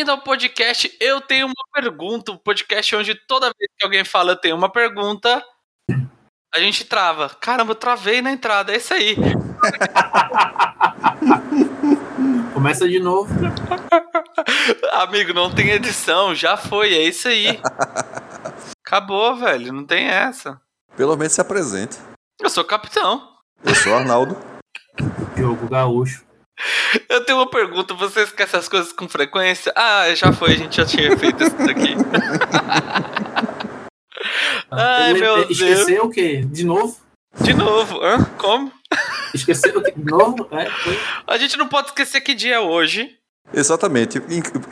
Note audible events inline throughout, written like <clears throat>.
Bem-vindo ao podcast Eu Tenho Uma Pergunta, um podcast onde toda vez que alguém fala eu tenho uma pergunta, a gente trava. Caramba, eu travei na entrada, é isso aí. <laughs> Começa de novo. <laughs> Amigo, não tem edição, já foi, é isso aí. Acabou, velho, não tem essa. Pelo menos se apresente. Eu sou capitão. Eu sou Arnaldo. Jogo gaúcho. <laughs> Eu tenho uma pergunta, você esquece as coisas com frequência? Ah, já foi, a gente já tinha feito isso daqui. <laughs> Ai, Ele- meu Deus. Esqueceu o quê? De novo? De novo, hã? Como? Esqueceu o quê? De novo? <laughs> É, foi. A gente não pode esquecer que dia é hoje. Exatamente.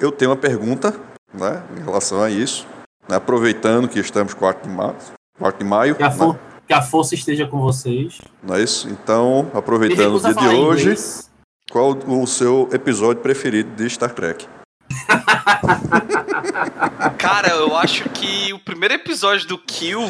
Eu tenho uma pergunta né, em relação a isso. né, aproveitando que estamos 4 de março. 4 de maio. Que, a né, for- que a força esteja com vocês. não é isso? Então, aproveitando o dia de hoje, inglês. Qual o seu episódio preferido de Star Trek? <laughs> Cara, eu acho que o primeiro episódio do Kill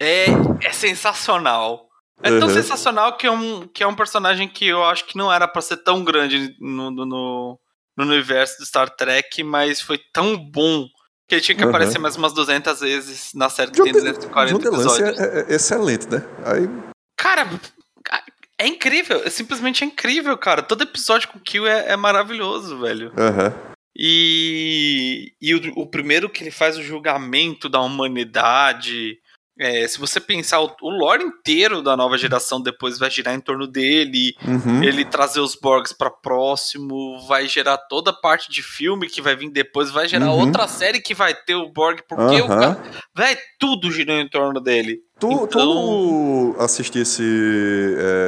é, é sensacional. É tão Uhum. sensacional que é, um, que é um personagem que eu acho que não era pra ser tão grande no, no, no- universo do Star Trek, mas foi tão bom que ele tinha que Uhum. aparecer mais umas 200 vezes na série que John tem De- 240 John DeLancey episódios. é, é- é excelente, né? Aí, Cara, é incrível, é simplesmente incrível, cara. Todo episódio com o Kill é, é maravilhoso, velho. aham. E, e o, o primeiro que ele faz o julgamento da humanidade. É, se você pensar, o, o lore inteiro da nova geração depois vai girar em torno dele. Uhum. Ele trazer os Borgs pra próximo, vai gerar toda a parte de filme que vai vir depois, vai gerar Uhum. outra série que vai ter o Borg, porque o Aham. cara, vai tudo girando em torno dele. Tu, Então- tu assistisse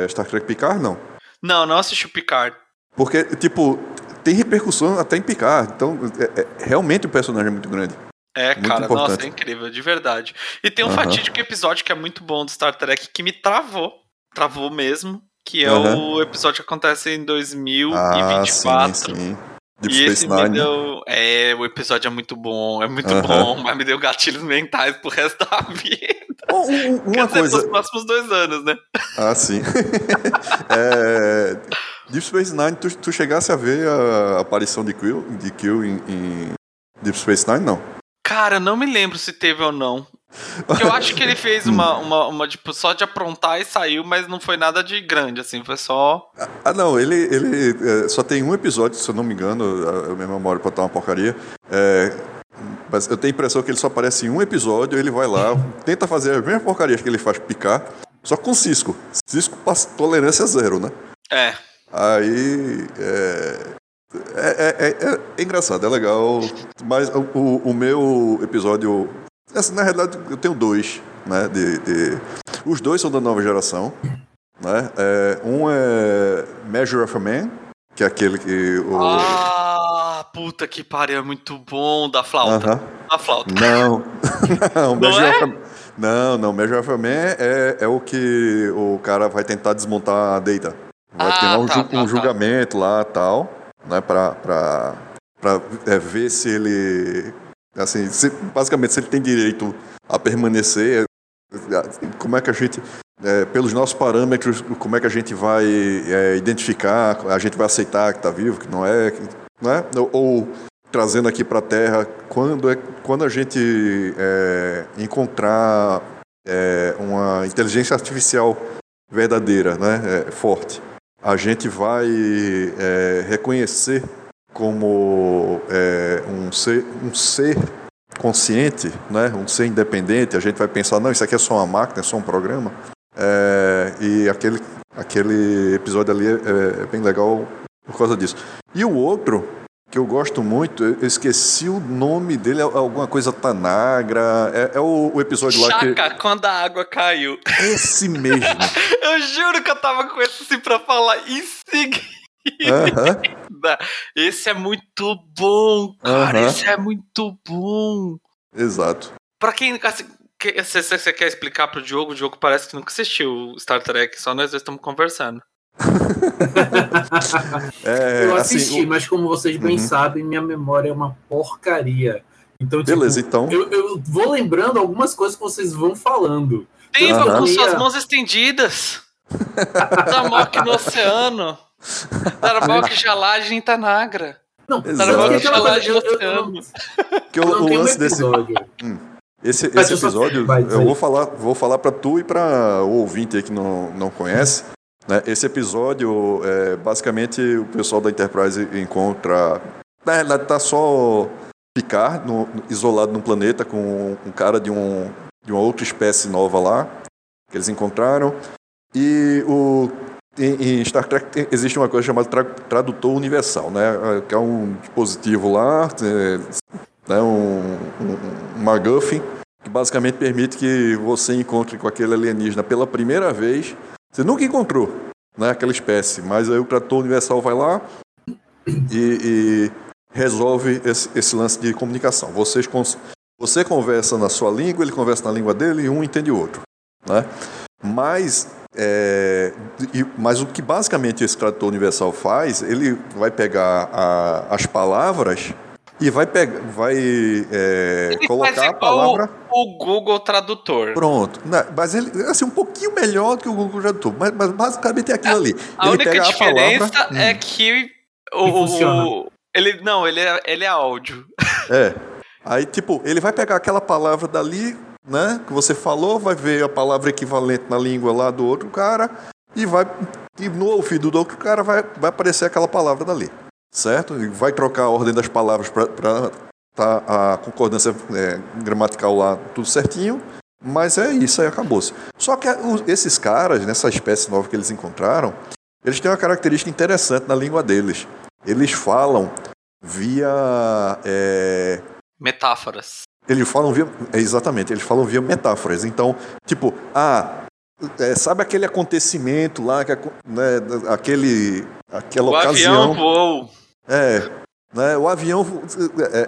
é, Star Trek Picard, não? Não, não assisti o Picard. Porque, tipo, tem repercussão até em Picard. Então, é- é- realmente o personagem é muito grande. É, Muito cara, importante. nossa, é incrível, de verdade. E tem um Aham. fatídico episódio que é muito bom do Star Trek que me travou. Travou mesmo. Que é Aham. o episódio que acontece em Ah, 2024. sim, sim. Deep E Space esse me Nine. né? deu. É, o episódio é muito bom, é muito Aham. bom, mas me deu gatilhos mentais pro resto da <laughs> vida. Um- um- Quer uma dizer, coisa. pros próximos dois anos, né? Ah, sim. <laughs> é, Deep Space Nine, tu, tu chegasse a ver a aparição de Kill, de Kill em, em Deep Space Nine, não? Cara, eu não me lembro se teve ou não. Porque eu acho que ele fez uma, uma, uma, tipo, só de aprontar e saiu, mas não foi nada de grande, assim, foi só. Ah, não, ele, ele é, só tem um episódio, se eu não me engano, a, a minha memória pode estar uma porcaria. É, mas eu tenho a impressão que ele só aparece em um episódio, ele vai lá, <laughs> tenta fazer a mesma porcaria que ele faz Picar, só com Cisco. Cisco passa tolerância zero, né? É. Aí. É, é, é, é- é engraçado, é legal. Mas o, o- o meu episódio. assim, na realidade, eu tenho dois, né? De, de- os dois são da nova geração. Né? É, um é Measure of a Man, que é aquele que. O, Ah, puta que pariu, é muito bom da flauta. Aham. A flauta. <laughs> Não, não, Measure é? of a, não, não, Measure of a Man é, é o que o cara vai tentar desmontar a Data. Vai Ah, ter um, tá, ju- tá, um tá. julgamento lá tal, né, pra é, ver se ele, assim, se- basicamente se ele tem direito a permanecer, é, como é que a gente, é, pelos nossos parâmetros, como é que a gente vai é, identificar, a gente vai aceitar que está vivo, que não é, né? ou, ou trazendo aqui para a Terra, quando, é, quando a gente é, encontrar é, uma inteligência artificial verdadeira, né, é, forte, a gente vai é, reconhecer como é, um, ser, um ser consciente, né, um ser independente, a gente vai pensar, não, isso aqui é só uma máquina, é só um programa. É, e aquele, aquele episódio ali é, é bem legal por causa disso. E o outro, que eu gosto muito, eu esqueci o nome dele, é alguma coisa Tanagra, é, é o, o episódio lá que... Chaca, quando a água caiu. Esse mesmo. <laughs> Eu juro que eu tava com esse assim pra falar em seguida. Aham. Esse é muito bom, cara. Aham. Esse é muito bom. Exato. Pra quem. Assim, você quer explicar pro Diogo, o Diogo parece que nunca assistiu Star Trek, só nós dois estamos conversando. <laughs> É, eu assim, assisti, o- mas como vocês bem Uhum. sabem, minha memória é uma porcaria. Então, tipo, Beleza, então. eu, eu vou lembrando algumas coisas que vocês vão falando. Tempo com suas mãos estendidas. Damok no oceano. Darmok Jalagem em Tanagra. Não, eu, <laughs> eu, oceano. Que eu o, o lance desse, episódio. esse, esse episódio, eu vou falar, vou falar para tu e para o ouvinte aí que não, não conhece. Né? Esse episódio, é, basicamente, o pessoal da Enterprise encontra. Na realidade, tá só Picard no- isolado num planeta com um cara de, um, de uma outra espécie nova lá, que eles encontraram. E o, em, Star Trek existe uma coisa chamada tra- tradutor universal, né? que é um dispositivo lá, é, né? um, um, um MacGuffin, que basicamente permite que você encontre com aquele alienígena pela primeira vez. Você nunca encontrou né? aquela espécie, mas aí o tradutor universal vai lá e, e resolve esse, esse lance de comunicação. Vocês você conversa na sua língua, ele conversa na língua dele e um entende o outro. Né? Mas, é, mas o que basicamente esse tradutor universal faz, ele vai pegar a- as palavras e vai, pegar, vai é, colocar a palavra. o Google Tradutor. Pronto. Mas ele, assim, um pouquinho melhor do que o Google Tradutor. Mas, mas basicamente é aquilo ali. A ele única pega a diferença palavra. é Hum, que o, o- ele não, ele é, ele é áudio. <laughs> É. Aí, tipo, ele vai pegar aquela palavra dali, né? Que você falou, vai ver a palavra equivalente na língua lá do outro cara e vai. E no ouvido do outro cara vai, vai aparecer aquela palavra dali. Certo? E vai trocar a ordem das palavras para tá a concordância é, gramatical lá tudo certinho. Mas é isso, aí acabou-se. Só que esses caras, nessa espécie nova que eles encontraram, eles têm uma característica interessante na língua deles. Eles falam via. é, Metáforas. eles falam via. é, exatamente, eles falam via metáforas. Então, tipo, ah, é, sabe aquele acontecimento lá, que, né, aquele, aquela O ocasião. avião voou. É, né, o avião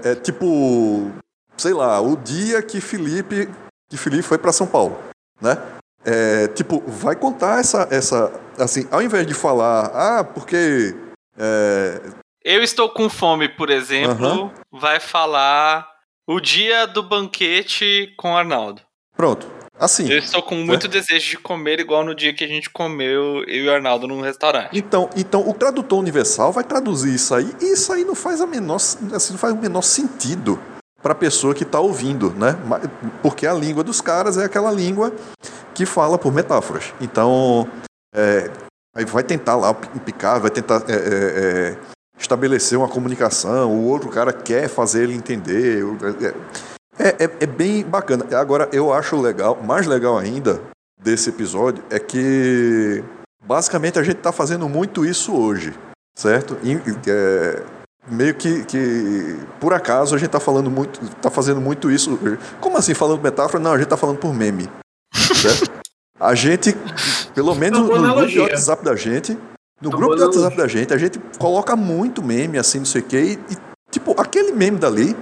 é, é tipo, sei lá, o dia que Felipe, que Felipe foi para São Paulo, né? É, tipo, vai contar essa, essa, assim, ao invés de falar, ah, porque é, Eu estou com fome, por exemplo, vai falar o dia do banquete com o Arnaldo. pronto, assim. Eu estou com muito desejo de comer igual no dia que a gente comeu, eu e o Arnaldo num restaurante. Então, então o tradutor universal vai traduzir isso aí e isso aí não faz a menor, assim, não faz o menor sentido para a pessoa que está ouvindo, né? Porque a língua dos caras é aquela língua que fala por metáforas. Então, é, aí vai tentar lá picar, vai tentar é, é, é, estabelecer uma comunicação. O outro cara quer fazer ele entender. É, é- é bem bacana. Agora, eu acho legal, mais legal ainda desse episódio é que basicamente a gente está fazendo muito isso hoje, certo? E, é, meio que, que por acaso a gente está falando muito, tá fazendo muito isso. Como assim falando metáfora? Não, a gente está falando por meme, certo? <laughs> A gente, pelo menos no grupo de. WhatsApp da gente, no grupo de WhatsApp da gente, a gente coloca muito meme, assim, não sei o quê, e, e, tipo, aquele meme dali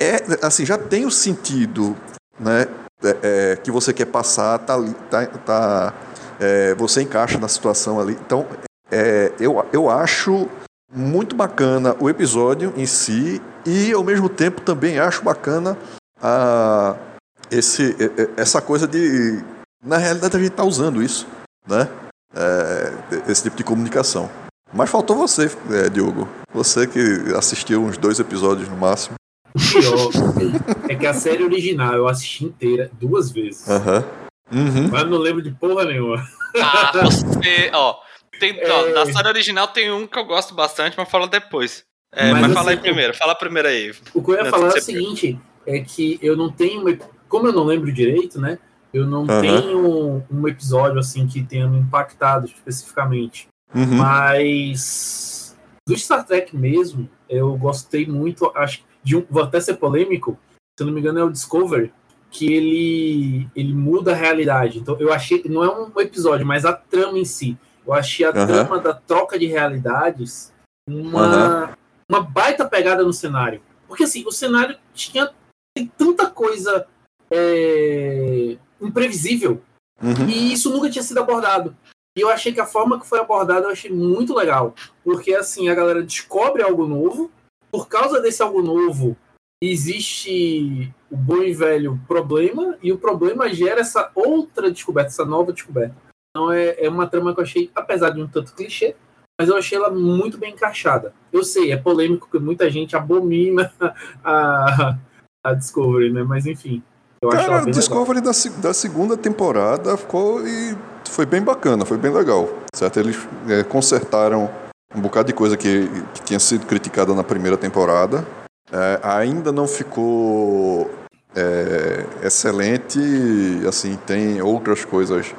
é, assim, já tem o sentido, né, é, é, que você quer passar, tá tá, tá, é, você encaixa na situação ali. Então, é, eu, eu acho muito bacana o episódio em si e, ao mesmo tempo, também acho bacana a, esse, essa coisa de... Na realidade, a gente está usando isso, né? É, esse tipo de comunicação. Mas faltou você, Diogo. Você que assistiu uns dois episódios no máximo. O pior é que a série original eu assisti inteira duas vezes. Aham. Uhum. Mas não lembro de porra nenhuma. Ah, você, ó, tem, ó, É. da série original tem um que eu gosto bastante, mas fala depois. É, Mas mas, assim, fala aí primeiro, fala primeiro aí. O que eu ia Não, falar é o seguinte: é que eu não tenho. uma- Como eu não lembro direito, né? Eu não Aham. tenho um episódio assim que tenha me impactado especificamente. Uhum. Mas do Star Trek mesmo, eu gostei muito, acho de um, vou até ser polêmico, se eu não me engano é o Discovery, que ele ele muda a realidade. Então eu achei, não é um episódio, mas a trama em si. Eu achei a Aham. trama da troca de realidades uma uma baita pegada no cenário. Porque assim, o cenário tinha tem tanta coisa é, imprevisível Uhum. e isso nunca tinha sido abordado. E eu achei que a forma que foi abordada eu achei muito legal. Porque assim, a galera descobre algo novo. Por causa desse algo novo, existe o bom e velho problema. E o problema gera essa outra descoberta, essa nova descoberta. Então é, é uma trama que eu achei, apesar de um tanto clichê, mas eu achei ela muito bem encaixada. Eu sei, é polêmico que muita gente abomina <laughs> a, a Discovery, né? Mas enfim. Eu Cara, bem Discovery da, da segunda temporada ficou e foi bem bacana, foi bem legal. Certo? Eles é, consertaram um bocado de coisa que, que tinha sido criticada na primeira temporada. É, ainda não ficou é, excelente, assim, tem outras coisas.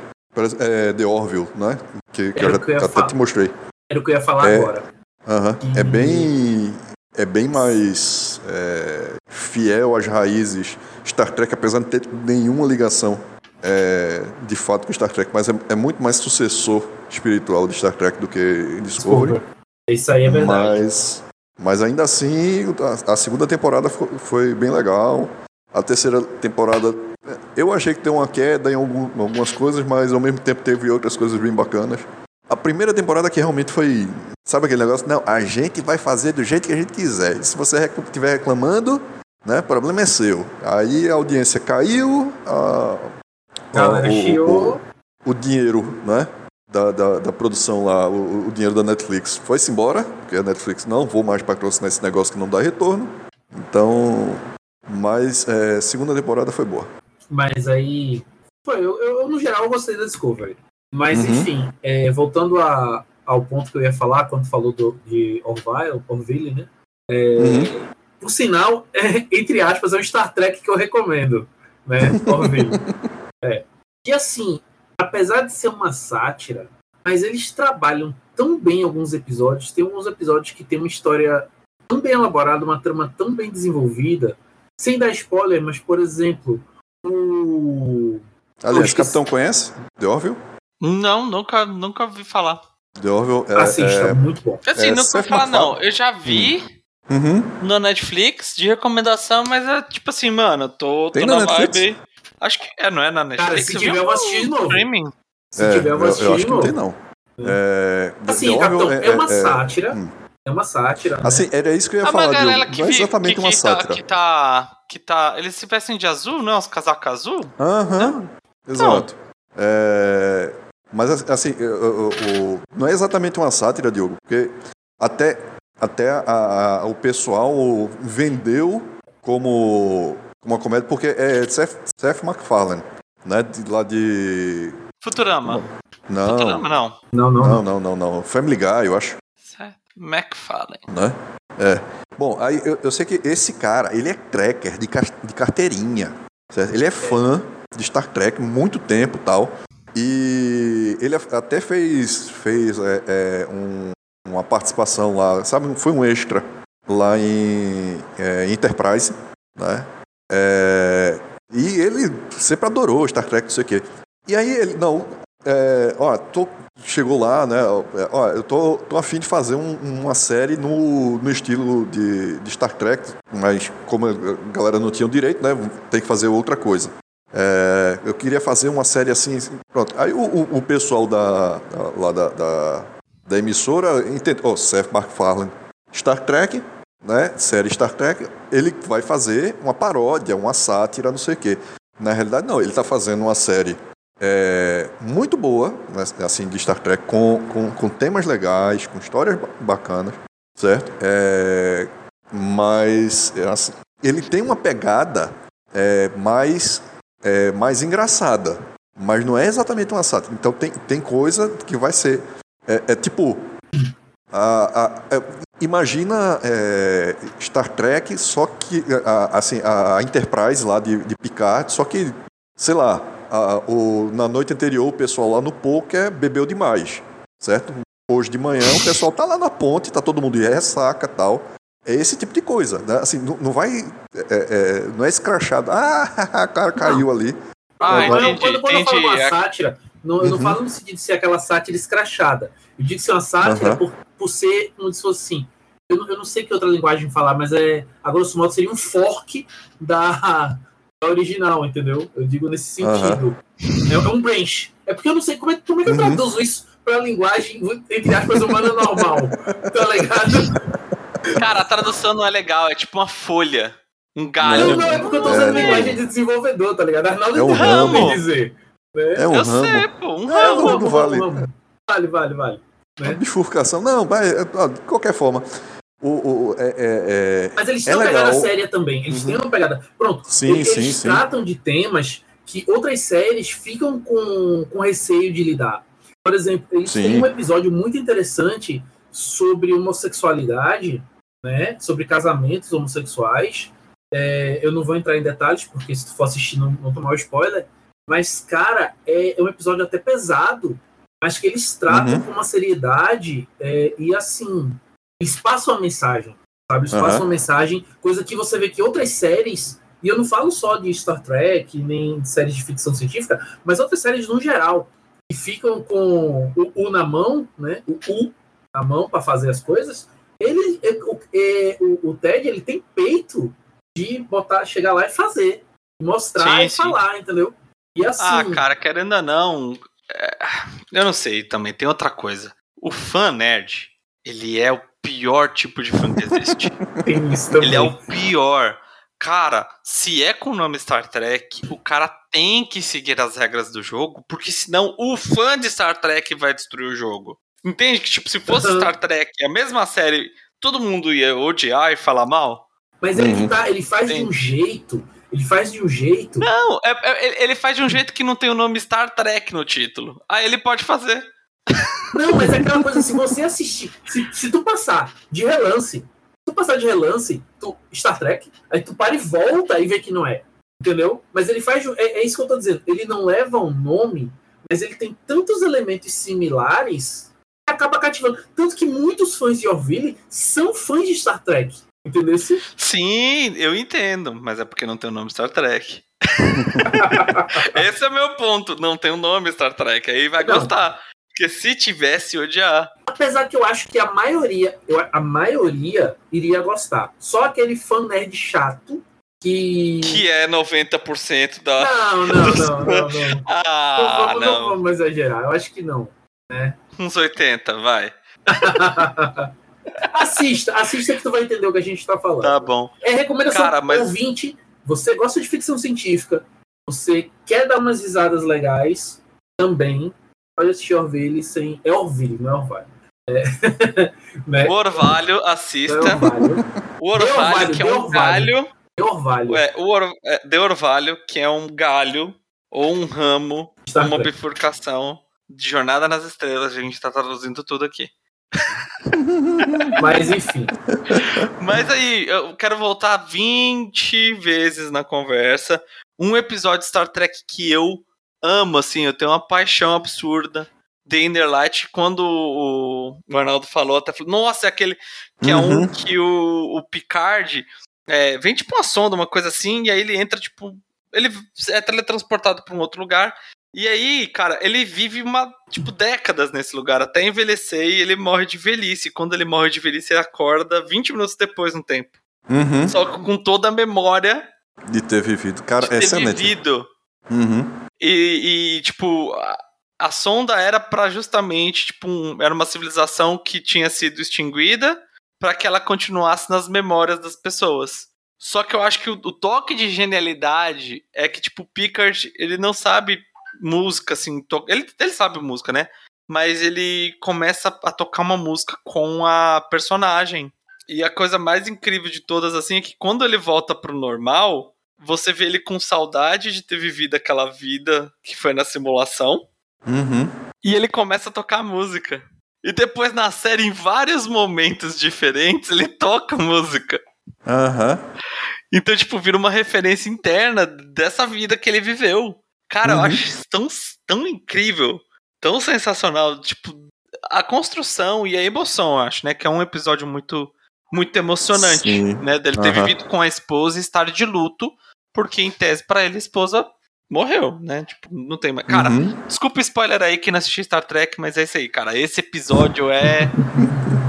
É, The Orville, né? Que, que eu já que eu até te mostrei. Era o que eu ia falar É. agora. Aham. É E- bem. É bem mais é, fiel às raízes Star Trek, apesar de não ter nenhuma ligação é, de fato com Star Trek, mas é, é muito mais sucessor espiritual de Star Trek do que Discovery. Isso aí é verdade. mas, mas ainda assim, a, a segunda temporada foi, foi bem legal. A terceira temporada, eu achei que tem uma queda em algum- algumas coisas, mas ao mesmo tempo teve outras coisas bem bacanas. A primeira temporada que realmente foi. Sabe aquele negócio? Não, a gente vai fazer do jeito que a gente quiser. Se você estiver reclamando, né, o problema é seu. Aí a audiência caiu, a, Galera o- o- chiou. o dinheiro, né? Da, da, da produção lá, o, o dinheiro da Netflix foi-se embora, porque a Netflix não vou mais patrocinar esse negócio que não dá retorno. Então, mas é, segunda temporada foi boa. Mas aí. Pô, eu, eu, no geral, eu gostei da Discovery. Mas, Uhum. enfim, é, voltando a, ao ponto que eu ia falar quando falou do, de Orville, Orville, né? É, Uhum. Por sinal, <laughs> é, entre aspas, é um Star Trek que eu recomendo, né? Orville. <laughs> é. E assim, apesar de ser uma sátira, mas eles trabalham tão bem alguns episódios. Tem alguns episódios que tem uma história tão bem elaborada, uma trama tão bem desenvolvida. Sem dar spoiler, mas, por exemplo, o. Aliás, esqueci. Capitão conhece? The Orville? Não, nunca, nunca ouvi falar. The Orville é. Assista, é- muito bom. Assim, É, nunca ouvi falar, não. Eu já vi Uhum. na Netflix de recomendação, mas é tipo assim, mano, tô, tô na na Netflix? vibe. Acho que é, não é na Netflix? se Eu tiver, eu vou assistir de novo. Streaming. Se É, tiver, eu vou eu, assistir eu acho de que não novo. tem, não. É, The Assim, Orville Capitão, é, uma é- sátira. hum. É uma sátira. né? Assim, era isso que eu ia A falar, Magarela Diogo. que, Não é exatamente que, uma que tá, sátira. que tá. Que tá. Eles se vestem de azul, não? Os casacos azul? Aham, exato. É, mas assim, eu- eu- eu- não é exatamente uma sátira, Diogo, porque até, até a- a- o pessoal vendeu como uma comédia, porque é Seth, Seth MacFarlane, né? De, lá de. Futurama. Não, Futurama, não. Não, não. não, não, não, não. Family Guy, eu acho. Seth MacFarlane. né? É. Bom, aí eu, eu sei que esse cara, ele é tracker de, de carteirinha. certo? Ele é fã de Star Trek muito tempo e tal. E ele até fez, fez é, é, um- uma participação lá, sabe? Foi um extra lá em é, Enterprise, né? É, e ele sempre adorou Star Trek, não sei o quê. E aí ele, não, é, ó, tô, chegou lá, né? Ó, eu tô, tô afim de fazer um- uma série no, no estilo de, de Star Trek, mas como a galera não tinha o direito, né? Tem que fazer outra coisa. É, eu queria fazer uma série assim, pronto. Aí o, o, o pessoal da, da- lá da, da, da emissora entendeu, ó, Seth MacFarlane, Star Trek, né? Série Star Trek, ele vai fazer uma paródia, uma sátira, não sei o quê. Na realidade, não, ele está fazendo uma série é, muito boa, né, assim, de Star Trek, com, com, com temas legais, com histórias ba- bacanas, certo? É, mas é, assim, ele tem uma pegada é, mais, é, mais engraçada, mas não é exatamente uma sátira. Então tem, tem coisa que vai ser. É, é tipo. a- a- imagina é, Star Trek, só que. a- assim, a, Enterprise lá de, de Picard, só que, sei lá, a- o, na noite anterior o pessoal lá no poker bebeu demais, certo? Hoje de manhã o pessoal tá lá na ponte, tá todo mundo de ressaca e tal. É esse tipo de coisa, né? Assim, não, não vai. é, é, não é escrachado. Ah, <laughs> o cara caiu ali. Ah, quando, eu- entendi, quando, quando eu falo entendi. uma É- sátira, não, eu não Uhum. falo no sentido de ser aquela sátira escrachada. Eu digo que ser uma sátira Aham. por, por ser, como se fosse assim. Eu não, eu não sei que outra linguagem falar, mas é, a grosso modo seria um fork da, da original, entendeu? Eu digo nesse sentido. É, é um branch. É porque eu não sei como é, como é que eu Uhum. traduzo isso pra linguagem, entre aspas, humana normal. <laughs> Tá ligado? Cara, a tradução não é legal, é tipo uma folha. Um galho. Não, não, é porque eu tô usando É, linguagem de desenvolvedor, tá ligado? Arnaldo É um entendeu o que eu ramo. dizer. Né? É um Eu ramo. sei, pô. Um É, ramo. não- não vale. Vale, vale, vale. Né? Bifurcação, não, mas de qualquer forma. O, o, é, é, é, Mas eles é têm uma legal. pegada séria também. Eles têm uma pegada. Pronto, Sim, eles sim, sim. tratam de temas que outras séries ficam com, com receio de lidar. Por exemplo, eles Sim. têm um episódio muito interessante sobre homossexualidade, né? Sobre casamentos homossexuais. É, eu não vou entrar em detalhes, porque se tu for assistir, não, não tomar o spoiler. Mas, cara, é, é um episódio até pesado, mas que eles tratam Uhum. com uma seriedade é, e assim. Eles passam a mensagem, sabe? Eles Aham. passam a mensagem, coisa que você vê que outras séries, e eu não falo só de Star Trek, nem de séries de ficção científica, mas outras séries no geral, que ficam com o U na mão, né? O U na mão para fazer as coisas. Ele, é, o, é, o, o Ted, ele tem peito de botar, chegar lá e fazer, mostrar Sim, e sim. falar, entendeu? E assim, Ah, cara, querendo ou não, é, eu não sei também, tem outra coisa. O fã nerd, ele é o pior tipo de fã que existe. <laughs> tem isso também. ele é o pior. Cara, se é com o nome Star Trek, o cara tem que seguir as regras do jogo, porque senão o fã de Star Trek vai destruir o jogo. Entende que, tipo, se fosse Uhum. Star Trek, a mesma série, todo mundo ia odiar e falar mal? Mas ele, Uhum. tá, ele faz de um jeito, ele faz de um jeito Não, é- é- ele- faz de um jeito que não tem o nome Star Trek no título. Aí ele pode fazer. Não, mas é aquela coisa, se você assistir, se, se tu passar de relance, se tu passar de relance, tu, Star Trek, aí tu para e volta e vê que não é. Entendeu? Mas ele faz. É, é isso que eu tô dizendo. Ele não leva um nome, mas ele tem tantos elementos similares que acaba cativando. Tanto que muitos fãs de Orville são fãs de Star Trek. Entendeu? Sim, eu entendo, mas é porque não tem o nome Star Trek. <laughs> Esse é o meu ponto. Não tem o nome Star Trek. Aí vai Não. gostar. Porque se tivesse, odiar. Apesar que eu acho que a maioria, a maioria iria gostar. Só aquele fã nerd chato que. Que é 90% da. Não, <laughs> não, não, não, não. Ah, não, vamos, não não. vamos exagerar. Eu acho que não. Uns 80, vai. <laughs> assista, assista que tu vai entender o que a gente tá falando. Tá bom. É recomendação Cara, mas- ouvinte. Você gosta de ficção científica, você quer dar umas risadas legais, também pode assistir Orville sem. É Orville, não é Orvalho. É. <laughs> né? O Orvalho, Não é assista. Orvalho. O Orvalho, Orvalho, que é de um Orvalho. galho. É Orvalho. É, o Or, é, de Orvalho, que é um galho ou um ramo, Star uma Trek. bifurcação de Jornada nas Estrelas. A gente tá traduzindo tudo aqui. <laughs> Mas enfim. Mas aí, eu quero voltar 20 vezes na conversa. Um episódio de Star Trek que eu amo, assim, eu tenho uma paixão absurda. The Inner Light, quando o o Arnaldo falou, até falou, nossa, é aquele que é um Uhum. que o, o Picard é, vem tipo uma sonda, uma coisa assim, e aí ele entra, tipo, ele é teletransportado para um outro lugar. E aí, cara, ele vive uma, tipo, décadas nesse lugar, até envelhecer e ele morre de velhice. Quando ele morre de velhice, ele acorda 20 minutos depois no tempo. Uhum. Só que com toda a memória De ter vivido. Cara, de ter excelente. vivido. Uhum. E, e, tipo, a, a sonda era pra justamente, tipo, um- era uma civilização que tinha sido extinguida pra que ela continuasse nas memórias das pessoas. Só que eu acho que o, o toque de genialidade é que, tipo, o Picard, ele não sabe música, assim, to- ele, ele sabe música, né? Mas ele começa a tocar uma música com a personagem. E a coisa mais incrível de todas, assim, é que quando ele volta pro normal, você vê ele com saudade de ter vivido aquela vida que foi na simulação. Uhum. E ele começa a tocar música. E depois na série, em vários momentos diferentes, ele toca música. Aham. Então, tipo, vira uma referência interna dessa vida que ele viveu. Cara, eu Uhum. acho isso tão, tão incrível, tão sensacional. Tipo, a construção e a emoção, eu acho, né? Que é um episódio muito, muito emocionante, Sim. né? Dele ter Aham. vivido com a esposa e estar de luto, porque em tese, pra ele, a esposa morreu, né? Tipo, não tem mais. Cara, Uhum. desculpa o spoiler aí que não assisti Star Trek, mas é isso aí, cara. Esse episódio é,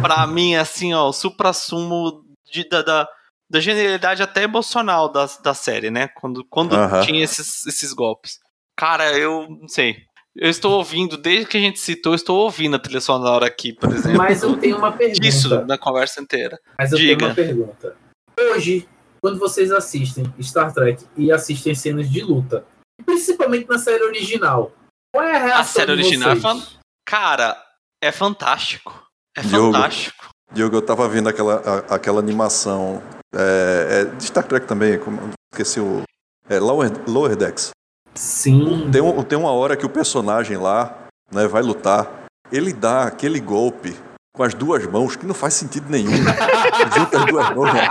pra mim, assim, ó, o supra-sumo de- da, da, da genialidade até emocional da, da série, né? Quando, quando tinha esses, esses golpes. Cara, eu não sei. Eu estou ouvindo, desde que a gente citou, eu estou ouvindo a trilha sonora aqui, por exemplo. Mas eu tenho uma pergunta. Disso na conversa inteira. Mas eu Diga. tenho uma pergunta. Hoje, quando vocês assistem Star Trek e assistem cenas de luta, principalmente na série original, qual é a reação série de original é fan- Cara, é fantástico. É Diogo. fantástico. Diogo, eu tava vendo aquela, a- aquela animação é, é, de Star Trek também, como, esqueci o. É, Lower, Lower Decks. Sim. Tem, um- tem uma hora que o personagem lá né, vai lutar, ele dá aquele golpe com as duas mãos que não faz sentido nenhum. <laughs> Junta as duas mãos, né?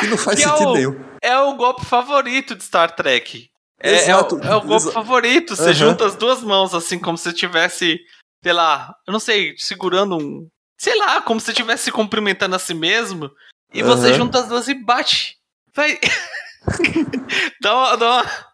Que não faz Que é sentido o- nenhum. É o golpe favorito de Star Trek. É, é o, é o golpe exa- favorito. Você Aham. junta as duas mãos, assim, como se tivesse, sei lá, eu não sei, segurando um. Sei lá, como se estivesse se cumprimentando a si mesmo. E você Aham. junta as duas e bate. Vai. <laughs> dá uma. Dá uma...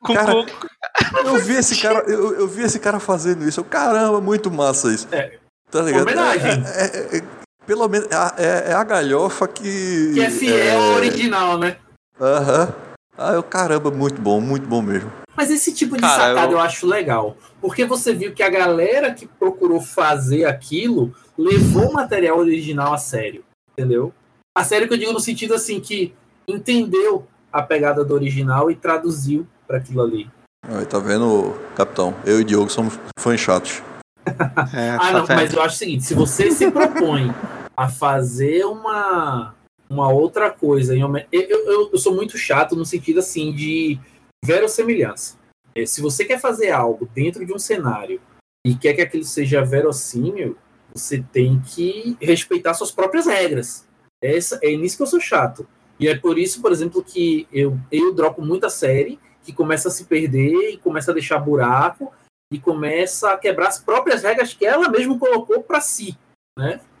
Com, Cara, com- Eu vi esse <laughs> cara, eu, eu vi esse cara fazendo isso. Eu, caramba, muito massa isso. É. Tá ligado? Homenagem. É, é- é- pelo menos é, a- é- é a galhofa que. Que é fiel ao original, né? Aham. Ah, eu, caramba, muito bom, muito bom mesmo. Mas esse tipo de Cara, sacada eu... eu- acho legal. Porque você viu que a galera que procurou fazer aquilo levou o material original a sério. Entendeu? A sério que eu digo no sentido assim que entendeu a pegada do original e traduziu para aquilo ali. Aí, tá vendo, capitão? Eu e o Diogo somos fãs chatos. É, <laughs> Ah, tá não, vendo? mas eu acho o seguinte: se você se propõe <laughs> a fazer uma, uma outra coisa, eu, eu, eu sou muito chato no sentido assim de verossimilhança. É, Se você quer fazer algo dentro de um cenário e quer que aquilo seja verossímil, você tem que respeitar suas próprias regras. Essa, é nisso que eu sou chato. E é por isso, por exemplo, que eu, eu dropo muita série que começa a se perder e começa a deixar buraco e começa a quebrar as próprias regras que ela mesma colocou para si.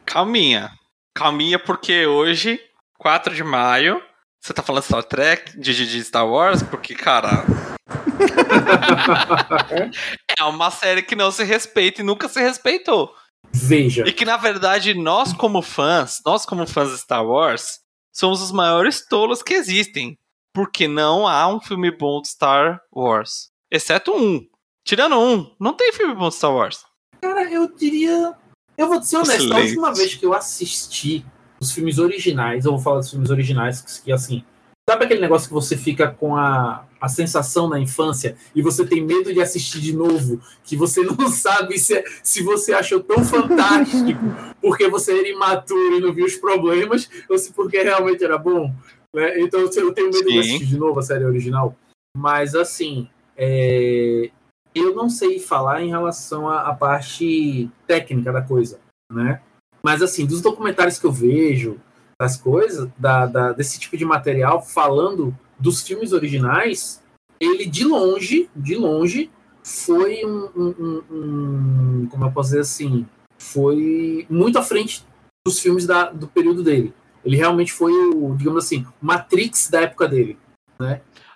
Calminha. Calminha, porque hoje, 4 de maio, você tá falando Star Trek, de- de Star Wars, porque, cara. <laughs> é uma série que não se respeita e nunca se respeitou. Veja, E que, na verdade, nós, como fãs, nós, como fãs de Star Wars, somos os maiores tolos que existem. Porque não há um filme bom de Star Wars. Exceto um. Tirando um, não tem filme bom de Star Wars. cara, eu diria. Eu vou ser honesto, a Excelente. última vez que eu assisti os filmes originais, eu vou falar dos filmes originais, que, assim. Sabe aquele negócio que você fica com a, a sensação na infância e você tem medo de assistir de novo, que você <laughs> não sabe se, se você achou tão fantástico porque você era imaturo e não viu os problemas, ou se porque realmente era bom? Né? Então eu tenho medo de assistir de novo a série original. Mas assim, é, eu não sei falar em relação à, à parte técnica da coisa, né? Mas assim, dos documentários que eu vejo, das coisas, da, da- desse tipo de material, falando dos filmes originais, ele de longe, de longe, foi um, um- um- um- como eu posso dizer assim, foi muito à frente dos filmes da- do período dele. Ele realmente foi o, digamos assim, Matrix da época dele.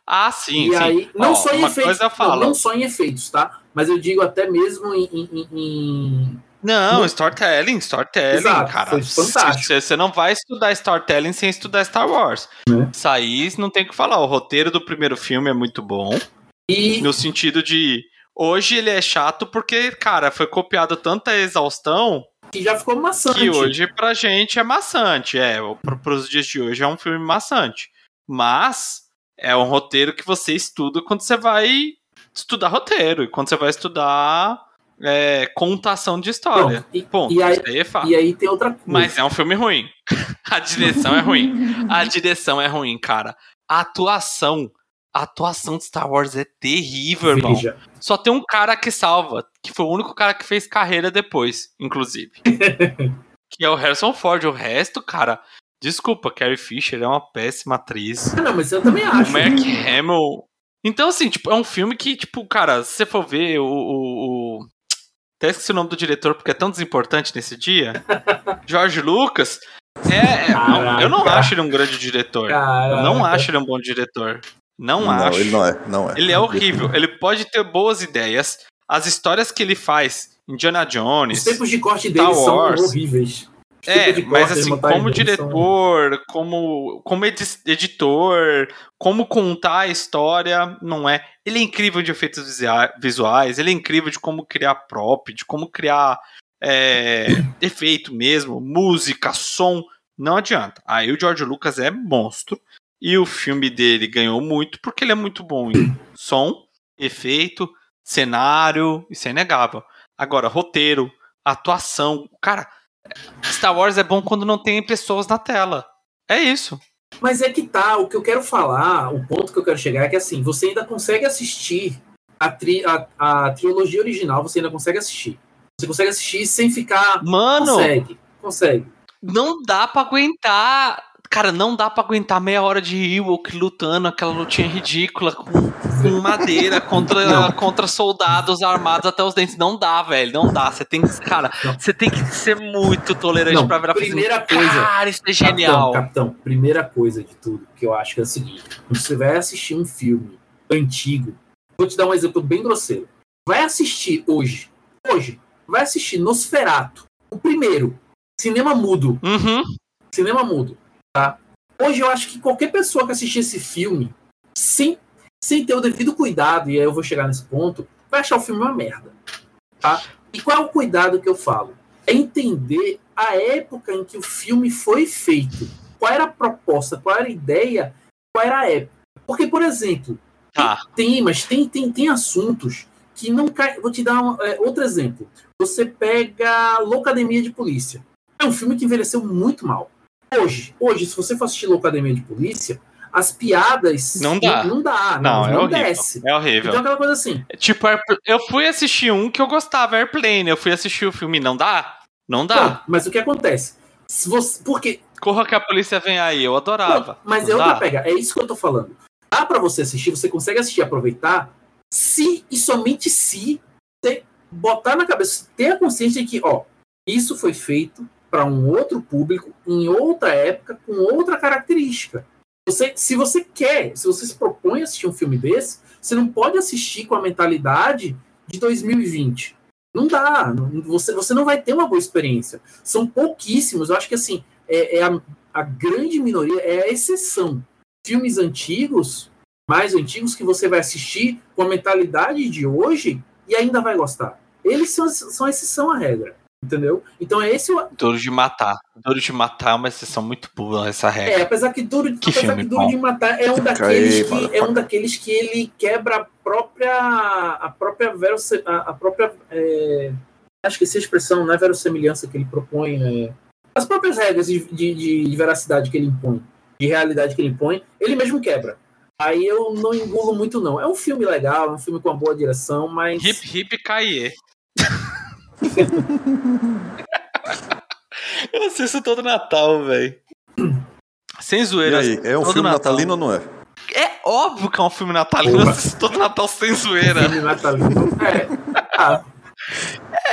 Ah, sim, e sim. aí, não Ó, só em efeitos, não, não só em efeitos, tá? Mas eu digo até mesmo em, em- em- Não, Não. storytelling, storytelling, Exato, cara. foi fantástico. Você não vai estudar storytelling sem estudar Star Wars. Né? Isso aí não tem o que falar. O roteiro do primeiro filme é muito bom. e No sentido de. Hoje ele é chato porque, cara, foi copiado tanta exaustão que já ficou maçante. que hoje pra gente é maçante. É, pro, pros dias de hoje é um filme maçante. Mas é um roteiro que você estuda quando você vai estudar roteiro. E quando você vai estudar é, contação de história. Pronto, e- Ponto. e aí- Isso aí é fato. E aí tem outra coisa. Mas é um filme ruim. <laughs> A direção é ruim. A direção é ruim, cara. A atuação. A atuação de Star Wars é terrível, irmão. Veja, Só tem um cara que salva, que foi o único cara que fez carreira depois, inclusive. <laughs> que é o Harrison Ford. O resto, cara. Desculpa, Carrie Fisher é uma péssima atriz. Ah, não, mas eu também O acho. Mark Hamill. Então, assim, tipo, é um filme que, tipo, cara, se você for ver o. o, o... Até esqueci o nome do diretor porque é tão desimportante nesse dia. <laughs> George Lucas. É, é- eu não Caraca. acho ele um grande diretor. Cara, Eu não acho ele um bom diretor. Não, Não, acho. ele não é, não é. Ele é horrível. Ele pode ter boas ideias. As histórias que ele faz, Indiana Os Jones. tempos de corte Star dele são Wars. horríveis. Os É, tempos de mas corte, as assim, como são- diretor, como, como edi- editor, como contar a história, não é. Ele é incrível de efeitos visuais, ele é incrível de como criar prop, de como criar é, <coughs> efeito mesmo, música, som. Não adianta. Aí o George Lucas é monstro. E o filme dele ganhou muito porque ele é muito bom em <clears throat> som, efeito, cenário, isso é inegável. Agora, roteiro, atuação. Cara, Star Wars é bom quando não tem pessoas na tela. É isso. Mas é que tá, o que eu quero falar, o ponto que eu quero chegar é que assim, você ainda consegue assistir a, tri, a, a trilogia original, você ainda consegue assistir. Você consegue assistir sem ficar. Mano! Consegue, consegue. Não dá pra aguentar. Cara, não dá pra aguentar meia hora de Ewok lutando aquela lutinha ridícula com, com madeira <laughs> contra, contra soldados armados até os dentes. Não dá, velho. Não dá. Você tem que. Cara, você tem que ser muito tolerante Não, pra virar primeira coisa. Cara, isso é genial. Capitão, capitão, primeira coisa de tudo que eu acho que é o seguinte: quando você vai assistir um filme antigo, vou te dar um exemplo bem grosseiro. Vai assistir hoje, hoje, vai assistir Nosferato, o primeiro, cinema mudo, Uhum. cinema mudo, tá? Hoje eu acho que qualquer pessoa que assistir esse filme, sem, sem ter o devido cuidado, e aí eu vou chegar nesse ponto, vai achar o filme uma merda, tá? E qual é o cuidado que eu falo? É entender a época em que o filme foi feito. Qual era a proposta, qual era a ideia, qual era a época. Porque, por exemplo, Tá. tem, mas tem, tem, tem assuntos que não caem. Vou te dar um, é, outro exemplo. Você pega Loucademia de Polícia. É um filme que envelheceu muito mal. Hoje, hoje, se você for assistir Loucademia de Polícia, as piadas. Não dá. Não, dá. Não, Não, é não horrível. desce. É horrível. Então aquela coisa assim. Tipo, Airpl- eu fui assistir um que eu gostava, Airplane. Eu fui assistir o filme. Não dá? Não dá. Mas o que acontece? Se você, porque Corra que a polícia vem aí. Eu adorava. Mas Não é outra dá? pega. É isso que eu tô falando. Dá pra você assistir, você consegue assistir e aproveitar se e somente se botar na cabeça, ter a consciência de que, ó, isso foi feito para um outro público, em outra época, com outra característica. Você, se você quer, se você se propõe a assistir um filme desse, você não pode assistir com a mentalidade de 2020. Não dá. Você, você não vai ter uma boa experiência. São pouquíssimos. Eu acho que assim, é, é a, a grande minoria, é a exceção. Filmes antigos, mais antigos, que você vai assistir com a mentalidade de hoje e ainda vai gostar. Eles são, são a exceção à regra. Entendeu? Então é esse o. Duro de matar. Duro de matar é uma exceção muito boa essa É, regra. apesar que Duro, Que apesar filme que Duro bom. de Matar é um daqueles aí, que mano. é um daqueles que ele quebra a própria a própria verosse- a, a própria é, acho que essa expressão não é verossemelhança que ele propõe é, as próprias regras de, de, de veracidade que ele impõe de realidade que ele impõe ele mesmo quebra aí eu não engulo muito não é um filme legal é um filme com uma boa direção mas Hip Hip Kaie. Eu assisto todo Natal, velho. Sem E zoeira. aí, é um filme Natal. natalino ou não é? É óbvio que é um filme natalino. Eu assisto todo Natal sem zoeira. <laughs> filme natalino é ah,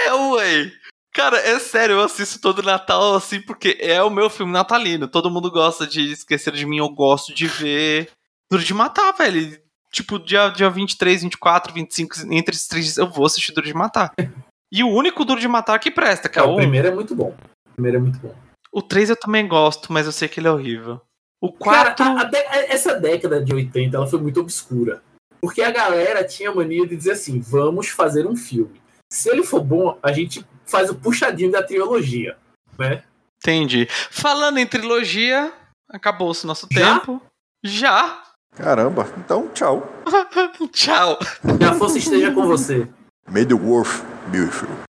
É, ué. Cara, é sério, eu assisto todo Natal assim porque é o meu filme natalino. Todo mundo gosta de Esquecer de Mim, eu gosto de ver Duro de Matar, velho. Tipo, dia, dia 23, 24, 25, entre esses três dias, eu vou assistir Duro de Matar. E o único Duro de Matar que presta, que é, é o o primeiro é muito bom o primeiro é muito bom O 3 eu também gosto, mas eu sei que ele é horrível. O Cara, 4. a- a dé- essa década de 80 ela foi muito obscura. Porque a galera tinha a mania de dizer assim: vamos fazer um filme. Se ele for bom, a gente faz o puxadinho da trilogia. Né? Entendi. Falando em trilogia, acabou-se nosso Já? tempo. Já. Caramba, então tchau. <laughs> Tchau. Que a força esteja com você. May the Wolf beautiful.